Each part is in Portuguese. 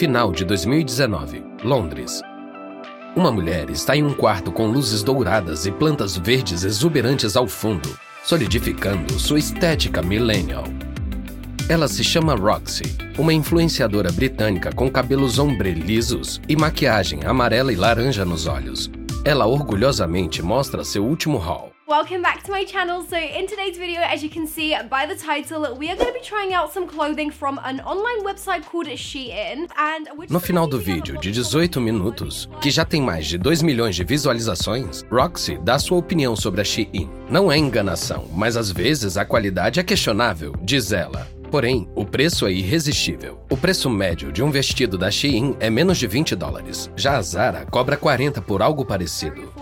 Final de 2019, Londres. Uma mulher está em um quarto com luzes douradas e plantas verdes exuberantes ao fundo, solidificando sua estética millennial. Ela se chama Roxy, uma influenciadora britânica com cabelos ombre lisos e maquiagem amarela e laranja nos olhos. Ela orgulhosamente mostra seu último haul. Welcome back to my channel. So in today's video, as you can see by the title, we are going to be trying out some clothing from an online website called Shein. And no final do vídeo de 18 minutos, que já tem mais de 2 milhões de visualizações, Roxy dá sua opinião sobre a Shein. Não é enganação, mas às vezes a qualidade é questionável, diz ela. Porém, o preço é irresistível. O preço médio de um vestido da Shein é menos de 20 dólares. Já a Zara cobra 40 por algo parecido.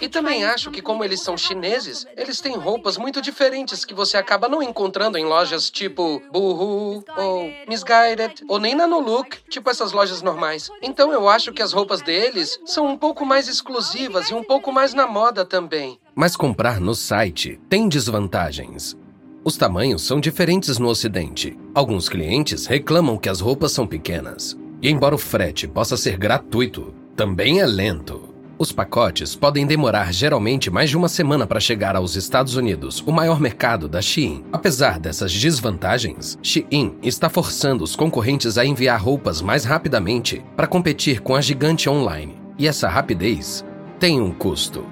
E também acho que, como eles são chineses, eles têm roupas muito diferentes que você acaba não encontrando em lojas tipo Boohoo, ou Misguided, ou nem na No Look, tipo essas lojas normais. Então eu acho que as roupas deles são um pouco mais exclusivas e um pouco mais na moda também. Mas comprar no site tem desvantagens. Os tamanhos são diferentes no Ocidente. Alguns clientes reclamam que as roupas são pequenas. E embora o frete possa ser gratuito, também é lento. Os pacotes podem demorar geralmente mais de uma semana para chegar aos Estados Unidos, o maior mercado da Shein. Apesar dessas desvantagens, Shein está forçando os concorrentes a enviar roupas mais rapidamente para competir com a gigante online. E essa rapidez tem um custo.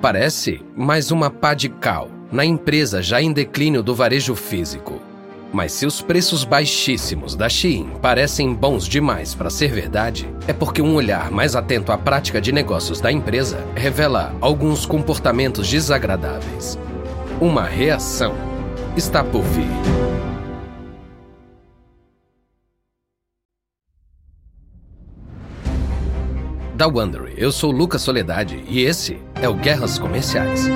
Parece mais uma pá de cal na empresa já em declínio do varejo físico. Mas se os preços baixíssimos da Shein parecem bons demais para ser verdade, é porque um olhar mais atento à prática de negócios da empresa revela alguns comportamentos desagradáveis. Uma reação está por vir. Da Wondery, eu sou Lucas Soledade e esse é o Guerras Comerciais.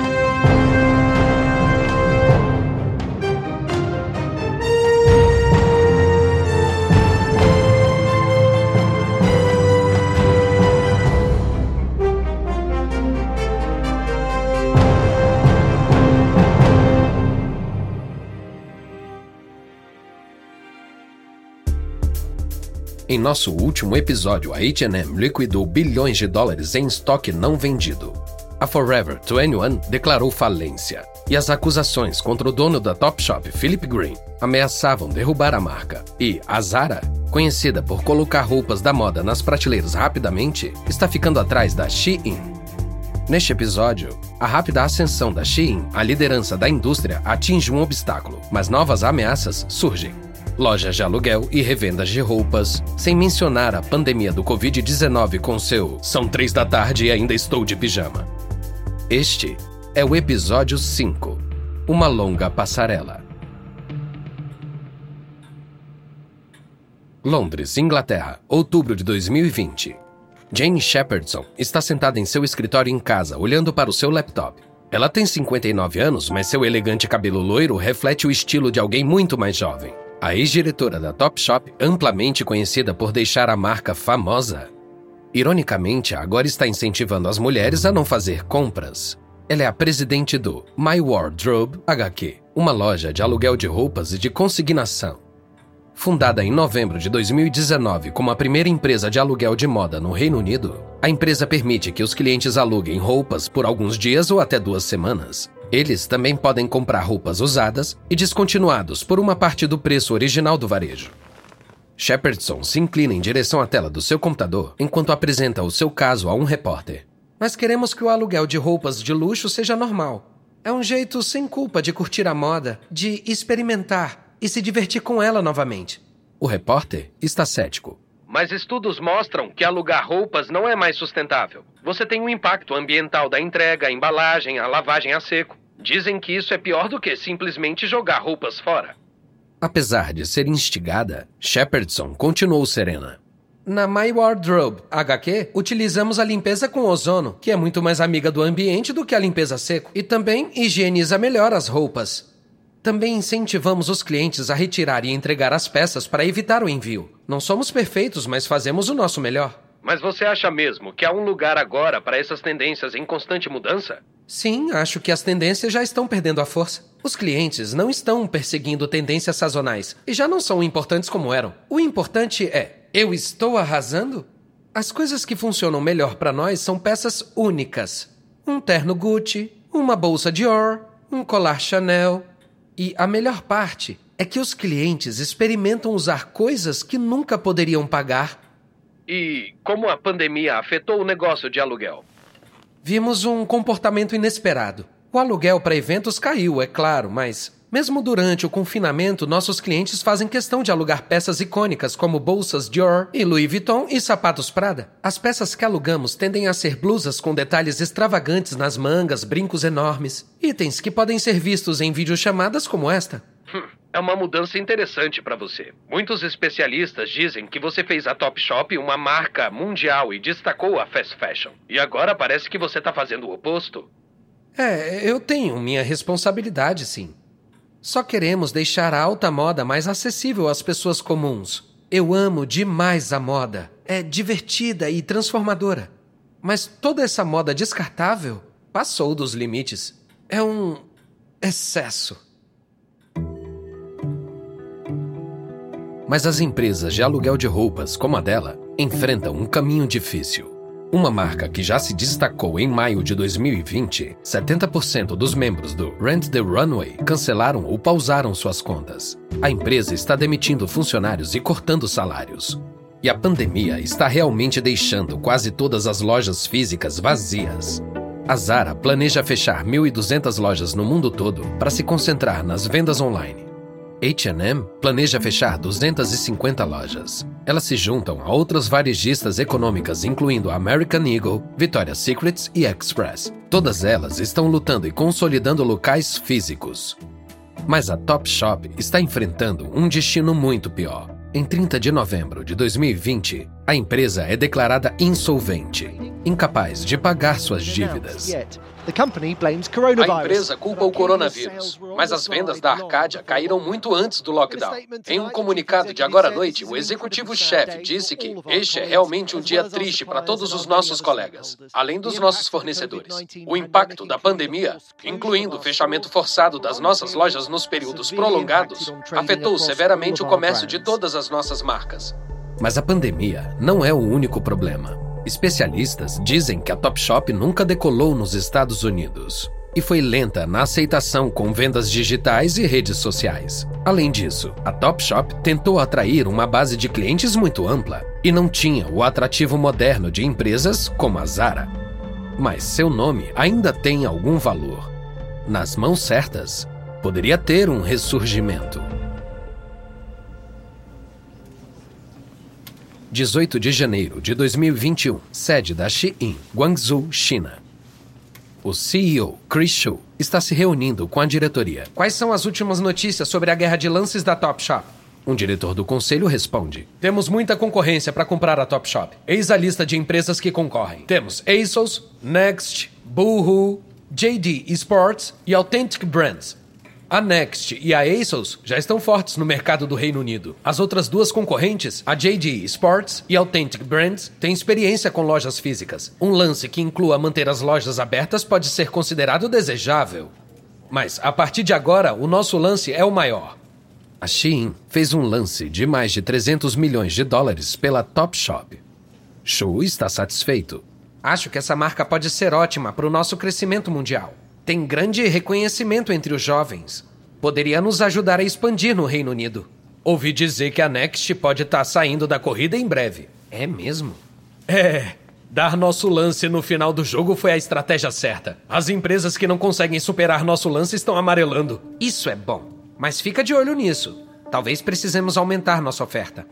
Em nosso último episódio, a H&M liquidou bilhões de dólares em estoque não vendido. A Forever 21 declarou falência, e as acusações contra o dono da Topshop, Philip Green, ameaçavam derrubar a marca. E a Zara, conhecida por colocar roupas da moda nas prateleiras rapidamente, está ficando atrás da Shein. Neste episódio, a rápida ascensão da Shein à liderança da indústria atinge um obstáculo, mas novas ameaças surgem lojas de aluguel e revendas de roupas, sem mencionar a pandemia do Covid-19 com seu São três da tarde e ainda estou de pijama. Este é o episódio 5 Uma longa passarela. Londres, Inglaterra, outubro de 2020. Jane Shepardson está sentada em seu escritório em casa, olhando para o seu laptop. Ela tem 59 anos, mas seu elegante cabelo loiro reflete o estilo de alguém muito mais jovem. A ex-diretora da Topshop, amplamente conhecida por deixar a marca famosa, ironicamente agora está incentivando as mulheres a não fazer compras. Ela é a presidente do My Wardrobe HQ, uma loja de aluguel de roupas e de consignação. Fundada em novembro de 2019 como a primeira empresa de aluguel de moda no Reino Unido, a empresa permite que os clientes aluguem roupas por alguns dias ou até duas semanas, eles também podem comprar roupas usadas e descontinuados por uma parte do preço original do varejo. Shepardson se inclina em direção à tela do seu computador enquanto apresenta o seu caso a um repórter. Nós queremos que o aluguel de roupas de luxo seja normal. É um jeito sem culpa de curtir a moda, de experimentar e se divertir com ela novamente. O repórter está cético. Mas estudos mostram que alugar roupas não é mais sustentável. Você tem um impacto ambiental da entrega, a embalagem, a lavagem a seco. Dizem que isso é pior do que simplesmente jogar roupas fora. Apesar de ser instigada, Shepardson continuou serena. Na My Wardrobe HQ, utilizamos a limpeza com ozono, que é muito mais amiga do ambiente do que a limpeza seco, e também higieniza melhor as roupas. Também incentivamos os clientes a retirar e entregar as peças para evitar o envio. Não somos perfeitos, mas fazemos o nosso melhor. Mas você acha mesmo que há um lugar agora para essas tendências em constante mudança? Sim, acho que as tendências já estão perdendo a força. Os clientes não estão perseguindo tendências sazonais e já não são importantes como eram. O importante é: eu estou arrasando? As coisas que funcionam melhor para nós são peças únicas. Um terno Gucci, uma bolsa Dior, um colar Chanel. E a melhor parte é que os clientes experimentam usar coisas que nunca poderiam pagar. E como a pandemia afetou o negócio de aluguel? Vimos um comportamento inesperado. O aluguel para eventos caiu, é claro, mas mesmo durante o confinamento, nossos clientes fazem questão de alugar peças icônicas como bolsas Dior e Louis Vuitton e sapatos Prada. As peças que alugamos tendem a ser blusas com detalhes extravagantes nas mangas, brincos enormes, itens que podem ser vistos em videochamadas como esta. Hum, é uma mudança interessante para você. Muitos especialistas dizem que você fez a Topshop uma marca mundial e destacou a fast fashion. E agora parece que você está fazendo o oposto. É, eu tenho minha responsabilidade, sim. Só queremos deixar a alta moda mais acessível às pessoas comuns. Eu amo demais a moda. É divertida e transformadora. Mas toda essa moda descartável passou dos limites. É um excesso. Mas as empresas de aluguel de roupas, como a dela, enfrentam um caminho difícil. Uma marca que já se destacou em maio de 2020, 70% dos membros do Rent the Runway cancelaram ou pausaram suas contas. A empresa está demitindo funcionários e cortando salários. E a pandemia está realmente deixando quase todas as lojas físicas vazias. A Zara planeja fechar 1.200 lojas no mundo todo para se concentrar nas vendas online. H&M planeja fechar 250 lojas. Elas se juntam a outras varejistas econômicas, incluindo American Eagle, Victoria's Secret e Express. Todas elas estão lutando e consolidando locais físicos. Mas a Topshop está enfrentando um destino muito pior. Em 30 de novembro de 2020, a empresa é declarada insolvente, incapaz de pagar suas dívidas. A empresa culpa o coronavírus, mas as vendas da Arcadia caíram muito antes do lockdown. Em um comunicado de agora à noite, o executivo-chefe disse que este é realmente um dia triste para todos os nossos colegas, além dos nossos fornecedores. O impacto da pandemia, incluindo o fechamento forçado das nossas lojas nos períodos prolongados, afetou severamente o comércio de todas as nossas marcas. Mas a pandemia não é o único problema. Especialistas dizem que a Topshop nunca decolou nos Estados Unidos e foi lenta na aceitação com vendas digitais e redes sociais. Além disso, a Topshop tentou atrair uma base de clientes muito ampla e não tinha o atrativo moderno de empresas como a Zara. Mas seu nome ainda tem algum valor. Nas mãos certas, poderia ter um ressurgimento. 18 de janeiro de 2021, sede da Shein, Guangzhou, China. O CEO, Chris Shu, está se reunindo com a diretoria. Quais são as últimas notícias sobre a guerra de lances da Topshop? Um diretor do conselho responde: Temos muita concorrência para comprar a Topshop. Eis a lista de empresas que concorrem. Temos ASOS, Next, Boohoo, JD Sports e Authentic Brands. A Next e a ASOS já estão fortes no mercado do Reino Unido. As outras duas concorrentes, a JD Sports e Authentic Brands, têm experiência com lojas físicas. Um lance que inclua manter as lojas abertas pode ser considerado desejável. Mas, a partir de agora, o nosso lance é o maior. A Shein fez um lance de mais de 300 milhões de dólares pela Topshop. Shu está satisfeito. Acho que essa marca pode ser ótima para o nosso crescimento mundial tem grande reconhecimento entre os jovens. Poderia nos ajudar a expandir no Reino Unido. Ouvi dizer que a Next pode estar tá saindo da corrida em breve. É mesmo? É. Dar nosso lance no final do jogo foi a estratégia certa. As empresas que não conseguem superar nosso lance estão amarelando. Isso é bom. Mas fica de olho nisso. Talvez precisemos aumentar nossa oferta.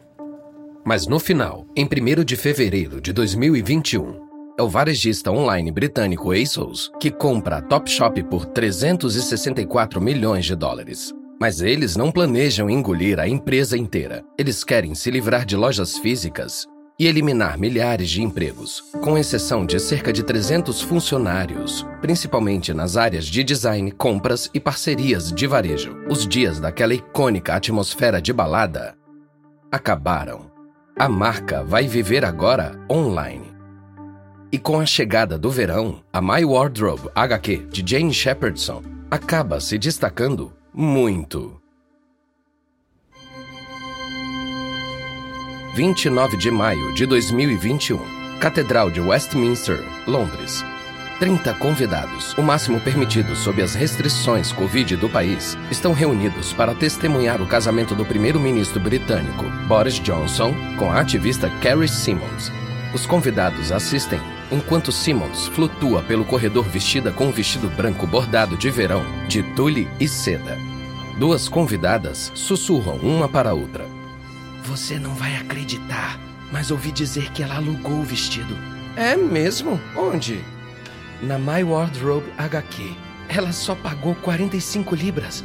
Mas no final, em 1 de fevereiro de 2021, é o varejista online britânico ASOS que compra a Topshop por 364 milhões de dólares. Mas eles não planejam engolir a empresa inteira. Eles querem se livrar de lojas físicas e eliminar milhares de empregos, com exceção de cerca de 300 funcionários, principalmente nas áreas de design, compras e parcerias de varejo. Os dias daquela icônica atmosfera de balada acabaram. A marca vai viver agora online. E com a chegada do verão, a My Wardrobe HQ de Jane Shepherdson acaba se destacando muito. 29 de maio de 2021, Catedral de Westminster, Londres. 30 convidados, o máximo permitido sob as restrições Covid do país, estão reunidos para testemunhar o casamento do primeiro-ministro britânico, Boris Johnson, com a ativista Carrie Simmons. Os convidados assistem enquanto Simmons flutua pelo corredor vestida com um vestido branco bordado de verão, de tule e seda. Duas convidadas sussurram uma para a outra. Você não vai acreditar, mas ouvi dizer que ela alugou o vestido. É mesmo? Onde? Na My Wardrobe HQ. Ela só pagou 45 libras.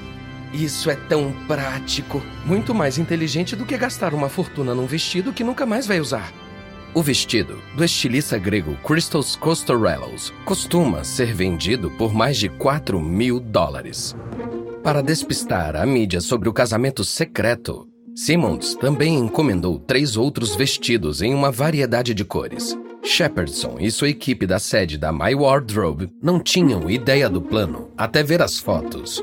Isso é tão prático. Muito mais inteligente do que gastar uma fortuna num vestido que nunca mais vai usar. O vestido, do estilista grego Christos Kostorellos, costuma ser vendido por mais de 4 mil dólares. Para despistar a mídia sobre o casamento secreto, Simmons também encomendou três outros vestidos em uma variedade de cores. Shepardson e sua equipe da sede da My Wardrobe não tinham ideia do plano até ver as fotos.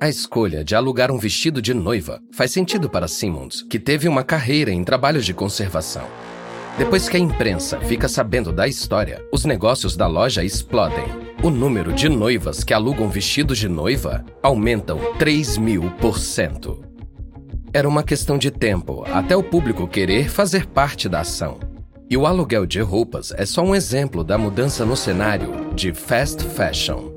A escolha de alugar um vestido de noiva faz sentido para Simmons, que teve uma carreira em trabalhos de conservação. Depois que a imprensa fica sabendo da história, os negócios da loja explodem. O número de noivas que alugam vestidos de noiva aumentam 3 mil por cento. Era uma questão de tempo até o público querer fazer parte da ação. E o aluguel de roupas é só um exemplo da mudança no cenário de fast fashion.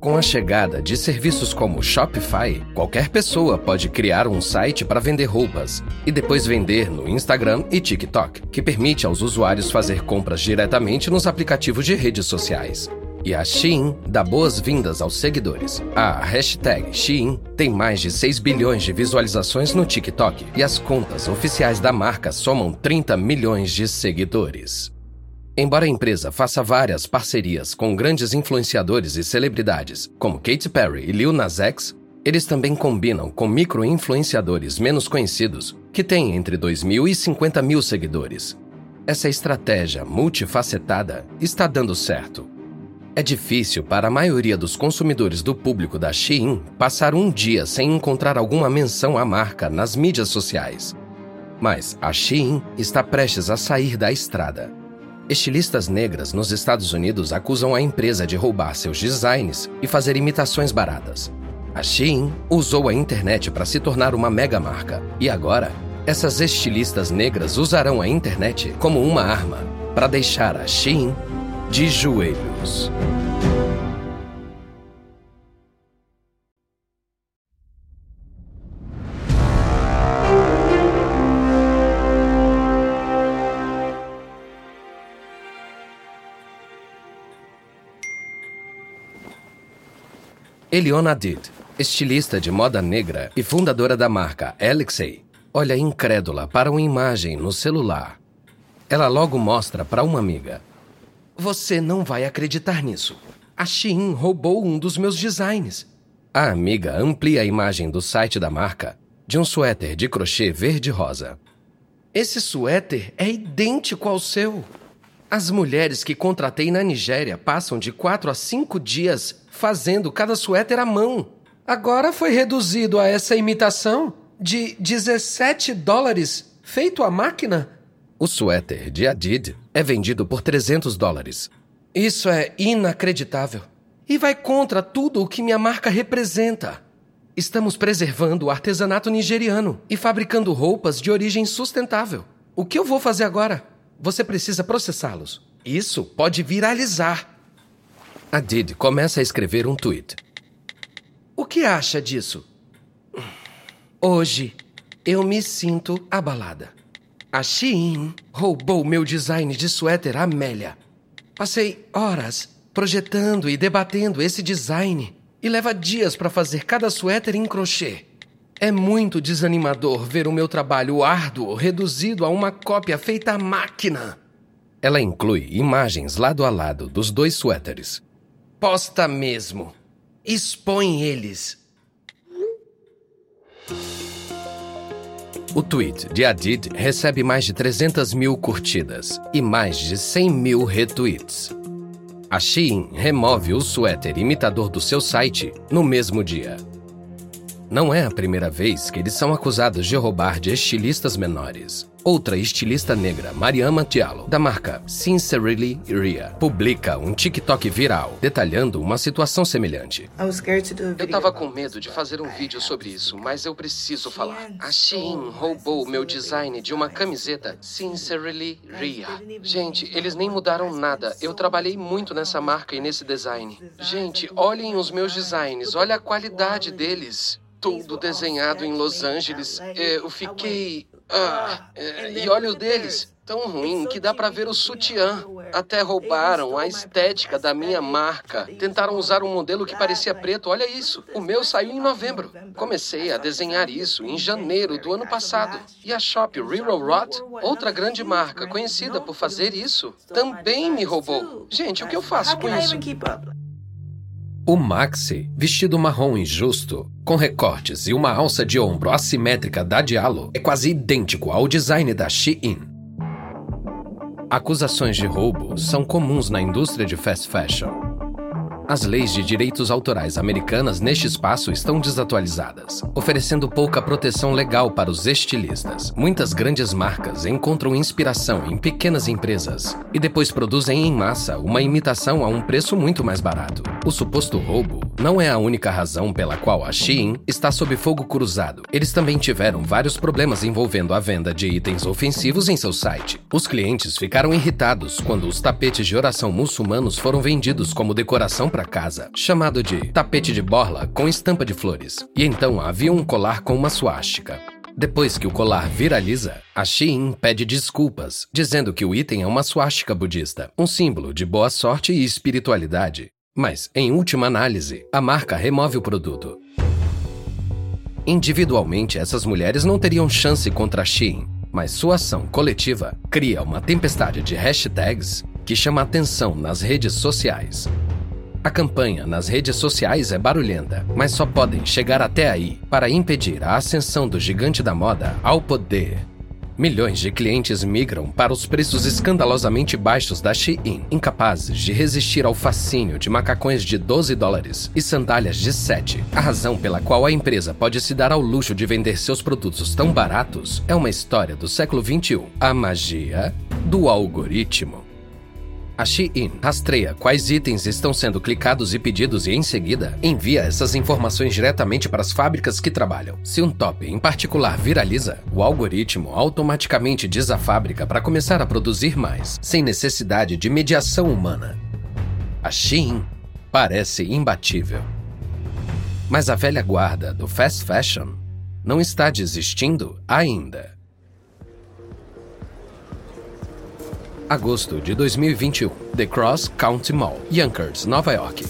Com a chegada de serviços como Shopify, qualquer pessoa pode criar um site para vender roupas e depois vender no Instagram e TikTok, que permite aos usuários fazer compras diretamente nos aplicativos de redes sociais. E a Shein dá boas-vindas aos seguidores. A hashtag Shein tem mais de 6 bilhões de visualizações no TikTok e as contas oficiais da marca somam 30 milhões de seguidores. Embora a empresa faça várias parcerias com grandes influenciadores e celebridades, como Katy Perry e Lil Nas X, eles também combinam com micro-influenciadores menos conhecidos, que têm entre 2 mil e 50 mil seguidores. Essa estratégia multifacetada está dando certo. É difícil para a maioria dos consumidores do público da Shein passar um dia sem encontrar alguma menção à marca nas mídias sociais. Mas a Shein está prestes a sair da estrada. Estilistas negras nos Estados Unidos acusam a empresa de roubar seus designs e fazer imitações baratas. A Shein usou a internet para se tornar uma mega marca e agora essas estilistas negras usarão a internet como uma arma para deixar a Shein de joelhos. Eliona Did, estilista de moda negra e fundadora da marca Alexei, olha incrédula para uma imagem no celular. Ela logo mostra para uma amiga. Você não vai acreditar nisso. A Shein roubou um dos meus designs. A amiga amplia a imagem do site da marca de um suéter de crochê verde-rosa. Esse suéter é idêntico ao seu. As mulheres que contratei na Nigéria passam de quatro a cinco dias fazendo cada suéter à mão. Agora foi reduzido a essa imitação de 17 dólares feito à máquina o suéter de Adid é vendido por 300 dólares. Isso é inacreditável. E vai contra tudo o que minha marca representa. Estamos preservando o artesanato nigeriano e fabricando roupas de origem sustentável. O que eu vou fazer agora? Você precisa processá-los. Isso pode viralizar. Adid começa a escrever um tweet. O que acha disso? Hoje eu me sinto abalada. A Shein roubou meu design de suéter Amélia. Passei horas projetando e debatendo esse design e leva dias para fazer cada suéter em crochê. É muito desanimador ver o meu trabalho árduo reduzido a uma cópia feita à máquina. Ela inclui imagens lado a lado dos dois suéteres. Posta mesmo. Expõe eles. O tweet de Adid recebe mais de 300 mil curtidas e mais de 100 mil retweets. A Shein remove o suéter imitador do seu site no mesmo dia. Não é a primeira vez que eles são acusados de roubar de estilistas menores. Outra estilista negra, Mariama Diallo, da marca Sincerely Ria, publica um TikTok viral detalhando uma situação semelhante. Eu tava com medo de fazer um vídeo sobre isso, mas eu preciso falar. A Shein roubou meu design de uma camiseta Sincerely Ria. Gente, eles nem mudaram nada. Eu trabalhei muito nessa marca e nesse design. Gente, olhem os meus designs, olha a qualidade deles tudo desenhado em Los Angeles. É, eu fiquei. Ah, é, e olha o deles, tão ruim que dá para ver o sutiã. Até roubaram a estética da minha marca. Tentaram usar um modelo que parecia preto. Olha isso. O meu saiu em novembro. Comecei a desenhar isso em janeiro do ano passado. E a Shop Real Rot, outra grande marca conhecida por fazer isso, também me roubou. Gente, o que eu faço com isso? O maxi, vestido marrom injusto, com recortes e uma alça de ombro assimétrica da Diallo, é quase idêntico ao design da Shein. Acusações de roubo são comuns na indústria de fast fashion. As leis de direitos autorais americanas neste espaço estão desatualizadas, oferecendo pouca proteção legal para os estilistas. Muitas grandes marcas encontram inspiração em pequenas empresas e depois produzem em massa uma imitação a um preço muito mais barato. O suposto roubo não é a única razão pela qual a Shein está sob fogo cruzado. Eles também tiveram vários problemas envolvendo a venda de itens ofensivos em seu site. Os clientes ficaram irritados quando os tapetes de oração muçulmanos foram vendidos como decoração para casa, chamado de tapete de borla com estampa de flores. E então havia um colar com uma suástica. Depois que o colar viraliza, a Shein pede desculpas, dizendo que o item é uma suástica budista, um símbolo de boa sorte e espiritualidade. Mas, em última análise, a marca remove o produto. Individualmente, essas mulheres não teriam chance contra a Shein, mas sua ação coletiva cria uma tempestade de hashtags que chama atenção nas redes sociais. A campanha nas redes sociais é barulhenta, mas só podem chegar até aí para impedir a ascensão do gigante da moda ao poder. Milhões de clientes migram para os preços escandalosamente baixos da Shein, incapazes de resistir ao fascínio de macacões de 12 dólares e sandálias de 7. A razão pela qual a empresa pode se dar ao luxo de vender seus produtos tão baratos é uma história do século 21, a magia do algoritmo. A Shein rastreia quais itens estão sendo clicados e pedidos e, em seguida, envia essas informações diretamente para as fábricas que trabalham. Se um top em particular viraliza, o algoritmo automaticamente diz à fábrica para começar a produzir mais, sem necessidade de mediação humana. A Shein parece imbatível. Mas a velha guarda do fast fashion não está desistindo ainda. Agosto de 2021, The Cross County Mall, Yonkers, Nova York.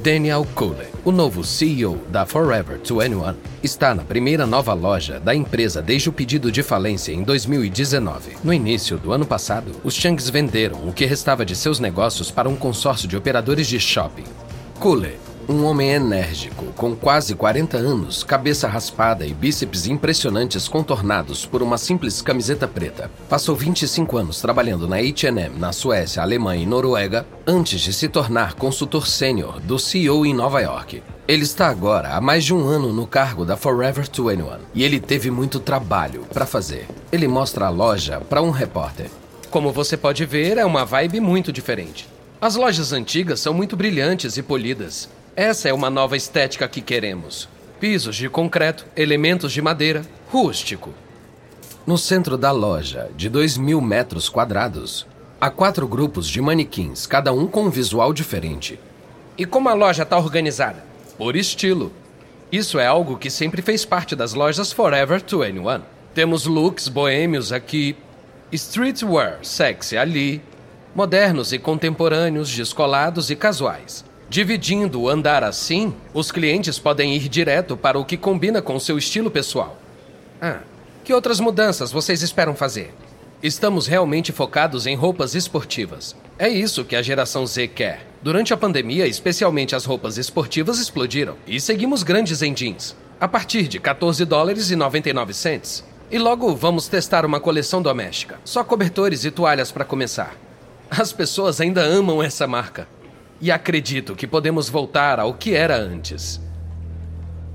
Daniel Cooley, o novo CEO da Forever 21, está na primeira nova loja da empresa desde o pedido de falência em 2019. No início do ano passado, os Changs venderam o que restava de seus negócios para um consórcio de operadores de shopping. Cooley um homem enérgico, com quase 40 anos, cabeça raspada e bíceps impressionantes contornados por uma simples camiseta preta. Passou 25 anos trabalhando na H&M na Suécia, Alemanha e Noruega antes de se tornar consultor sênior do CEO em Nova York. Ele está agora há mais de um ano no cargo da Forever 21 e ele teve muito trabalho para fazer. Ele mostra a loja para um repórter. Como você pode ver, é uma vibe muito diferente. As lojas antigas são muito brilhantes e polidas. Essa é uma nova estética que queremos. Pisos de concreto, elementos de madeira, rústico. No centro da loja, de 2 mil metros quadrados, há quatro grupos de manequins, cada um com um visual diferente. E como a loja está organizada? Por estilo. Isso é algo que sempre fez parte das lojas Forever 21. Temos looks boêmios aqui, streetwear sexy ali, modernos e contemporâneos, descolados e casuais. Dividindo o andar assim, os clientes podem ir direto para o que combina com seu estilo pessoal. Ah, que outras mudanças vocês esperam fazer? Estamos realmente focados em roupas esportivas. É isso que a geração Z quer. Durante a pandemia, especialmente as roupas esportivas explodiram e seguimos grandes em jeans. a partir de 14 dólares e 99 cents. E logo vamos testar uma coleção doméstica. Só cobertores e toalhas para começar. As pessoas ainda amam essa marca. E acredito que podemos voltar ao que era antes.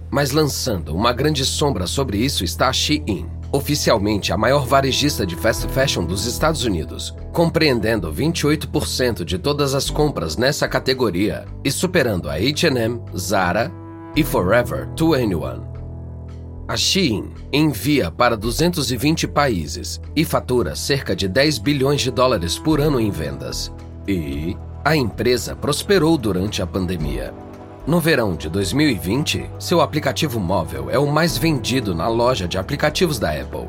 Mas lançando uma grande sombra sobre isso está a Shein, oficialmente a maior varejista de fast fashion dos Estados Unidos, compreendendo 28% de todas as compras nessa categoria e superando a H&M, Zara e Forever 21. A Shein envia para 220 países e fatura cerca de 10 bilhões de dólares por ano em vendas. E a empresa prosperou durante a pandemia, no verão de 2020, seu aplicativo móvel é o mais vendido na loja de aplicativos da Apple.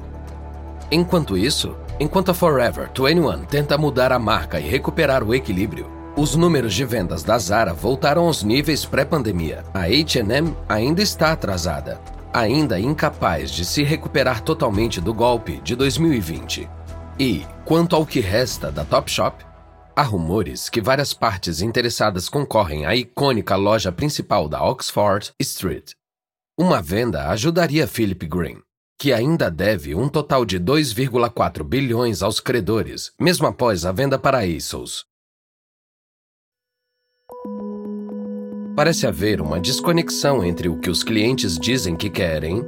Enquanto isso, enquanto a Forever 21 tenta mudar a marca e recuperar o equilíbrio, os números de vendas da Zara voltaram aos níveis pré-pandemia. A H&M ainda está atrasada, ainda incapaz de se recuperar totalmente do golpe de 2020. E, quanto ao que resta da Topshop, Há rumores que várias partes interessadas concorrem à icônica loja principal da Oxford Street. Uma venda ajudaria Philip Green, que ainda deve um total de 2,4 bilhões aos credores, mesmo após a venda para a ASOS. Parece haver uma desconexão entre o que os clientes dizem que querem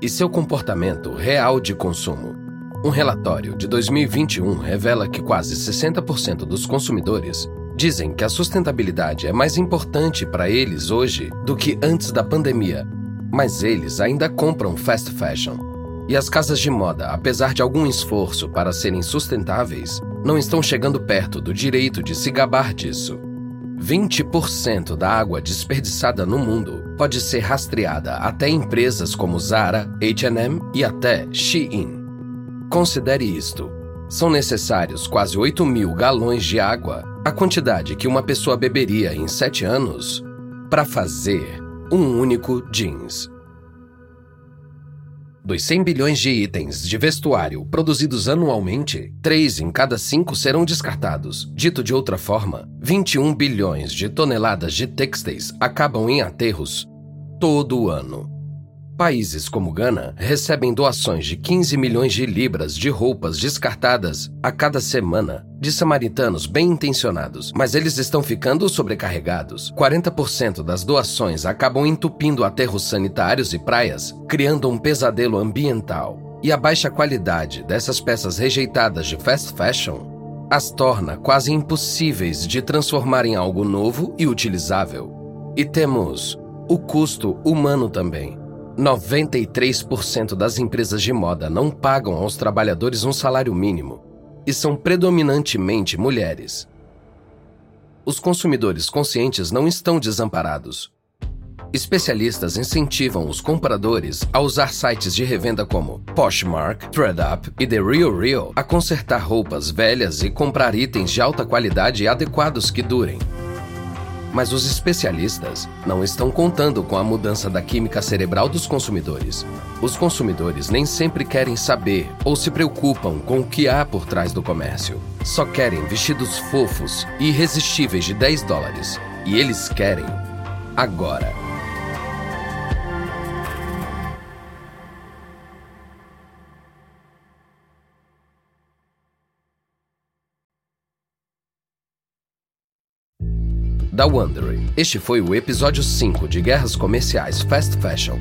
e seu comportamento real de consumo. Um relatório de 2021 revela que quase 60% dos consumidores dizem que a sustentabilidade é mais importante para eles hoje do que antes da pandemia, mas eles ainda compram fast fashion. E as casas de moda, apesar de algum esforço para serem sustentáveis, não estão chegando perto do direito de se gabar disso. 20% da água desperdiçada no mundo pode ser rastreada até empresas como Zara, H&M e até Shein. Considere isto. São necessários quase 8 mil galões de água, a quantidade que uma pessoa beberia em 7 anos, para fazer um único jeans. Dos 100 bilhões de itens de vestuário produzidos anualmente, 3 em cada 5 serão descartados. Dito de outra forma, 21 bilhões de toneladas de têxteis acabam em aterros todo ano. Países como Gana recebem doações de 15 milhões de libras de roupas descartadas a cada semana de samaritanos bem intencionados, mas eles estão ficando sobrecarregados. 40% das doações acabam entupindo aterros sanitários e praias, criando um pesadelo ambiental. E a baixa qualidade dessas peças rejeitadas de fast fashion as torna quase impossíveis de transformar em algo novo e utilizável. E temos o custo humano também. 93% das empresas de moda não pagam aos trabalhadores um salário mínimo e são predominantemente mulheres. Os consumidores conscientes não estão desamparados. Especialistas incentivam os compradores a usar sites de revenda como Poshmark, ThreadUp e The Real Real a consertar roupas velhas e comprar itens de alta qualidade e adequados que durem. Mas os especialistas não estão contando com a mudança da química cerebral dos consumidores. Os consumidores nem sempre querem saber ou se preocupam com o que há por trás do comércio. Só querem vestidos fofos e irresistíveis de 10 dólares. E eles querem agora. Da Wondery. Este foi o episódio 5 de Guerras Comerciais Fast Fashion.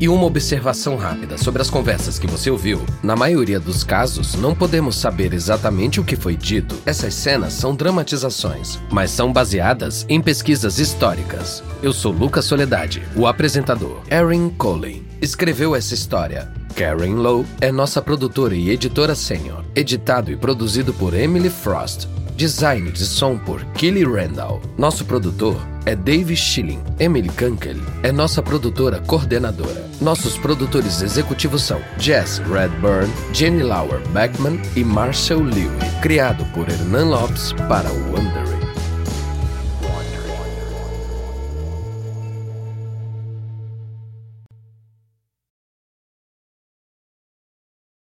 E uma observação rápida sobre as conversas que você ouviu. Na maioria dos casos, não podemos saber exatamente o que foi dito. Essas cenas são dramatizações, mas são baseadas em pesquisas históricas. Eu sou Lucas Soledade, o apresentador. Erin Coley escreveu essa história. Karen Lowe é nossa produtora e editora sênior. Editado e produzido por Emily Frost. Design de som por Kelly Randall. Nosso produtor é Dave Schilling. Emily Kunkel é nossa produtora coordenadora. Nossos produtores executivos são Jess Redburn, Jenny Lauer Beckman e Marshall Lewy. Criado por Hernan Lopes para o Wondering.